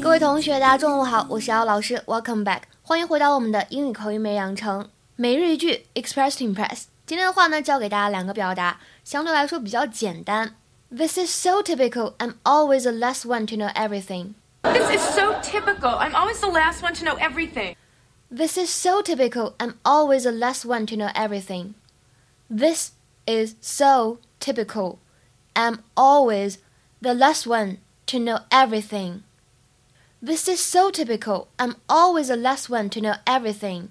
各位同学，大家中午好，我是姚老师，Welcome back，欢迎回到我们的英语口语每日养成每日一句 Express to Impress。今天的话呢，教给大家两个表达，相对来说比较简单。This is so typical. I'm always the last one to know everything. This is so typical. I'm always the last one to know everything. This is so typical. I'm always the last one to know everything. This is so typical. I'm always the last one to know everything. This is so typical. I'm always the last one to know everything.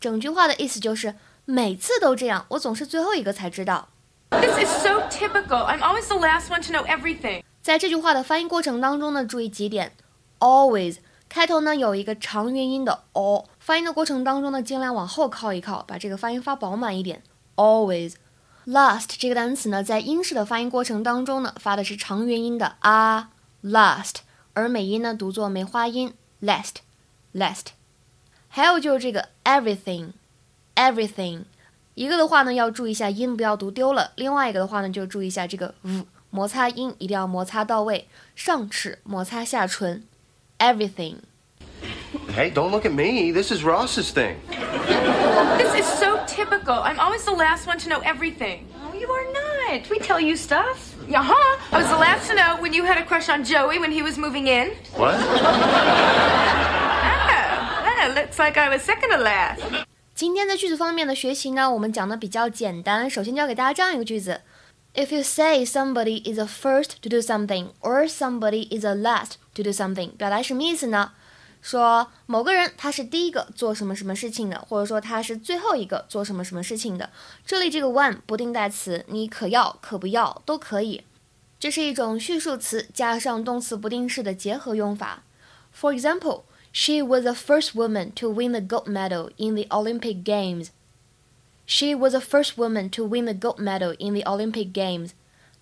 整句话的意思就是每次都这样，我总是最后一个才知道。 This is so typical. I'm always the last one to know everything. 在这句话的发音过程当中呢，注意几点。Always 开头呢有一个长元音的 o，发音的过程当中呢，尽量往后靠一靠，把这个发音发饱满一点。Always。Last 这个单词呢，在英式的发音过程当中呢，发的是长元音的啊，last，而美音呢读作梅花音 last，last。还有就是这个 everything，everything， 一个的话呢要注意一下音不要读丢了，另外一个的话呢就注意一下这个 v 摩擦音一定要摩擦到位，上齿摩擦下唇，everything。 Hey, don't look at me. This is Ross's thing. This is so typical. I'm always the last one to know everything. Oh, you are not. We tell you stuff. Yeah, huh? I was the last to know when you had a crush on Joey when he was moving in. What? Oh, well, looks like I was second to last. 今天在句子方面的学习呢，我们讲的比较简单。首先教给大家这样一个句子：If you say somebody is the first to do something, or somebody is the last to do something，表达什么意思呢？说某个人他是第一个做什么什么事情的，或者说他是最后一个做什么什么事情的。这里这个 one 不定代词，你可要可不要都可以。这是一种序数词加上动词不定式的结合用法。For example, she was the first woman to win the gold medal in the Olympic Games. She was the first woman to win the gold medal in the Olympic Games.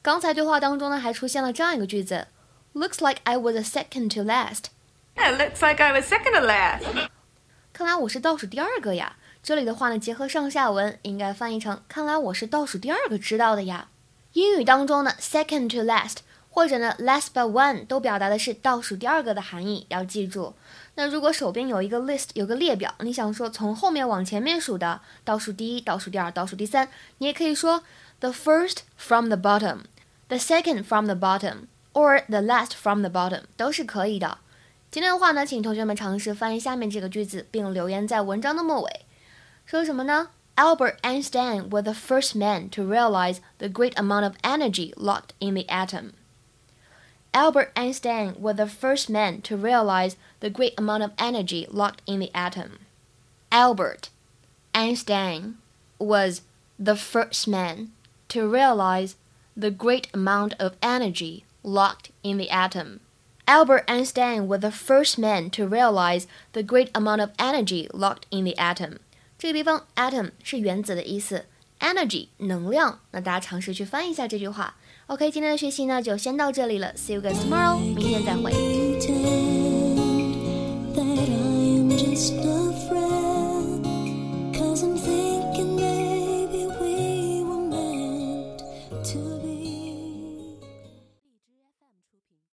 刚才对话当中呢，还出现了这样一个句子：Looks like I was a second to last. Yeah, looks like I was second to last. 看来我是倒数第二个呀。这里的话呢，结合上下文，应该翻译成“看来我是倒数第二个知道的呀”。英语当中呢，second to last 或者呢 last but one 都表达的是倒数第二个的含义，要记住。那如果手边有一个 list 有个列表，你想说从后面往前面数的倒数第一、倒数第二、倒数第三，你也可以说 the first from the bottom，the second from the bottom，or the last from the bottom 都是可以的。今天的话呢，请同学们尝试翻译下面这个句子，并留言在文章的末尾。说什么呢？Albert Einstein was the first man to realize the great amount of energy locked in the atom. Albert Einstein was the first man to realize the great amount of energy locked in the atom. Albert Einstein was the first man to realize the great amount of energy locked in the atom. Albert Einstein was the first man to realize the great amount of energy locked in the atom. 这个地方 atom 是原子的意思 ，energy 能量。那大家尝试去翻译一下这句话。OK，今天的学习呢就先到这里了，See you guys tomorrow，明天再会。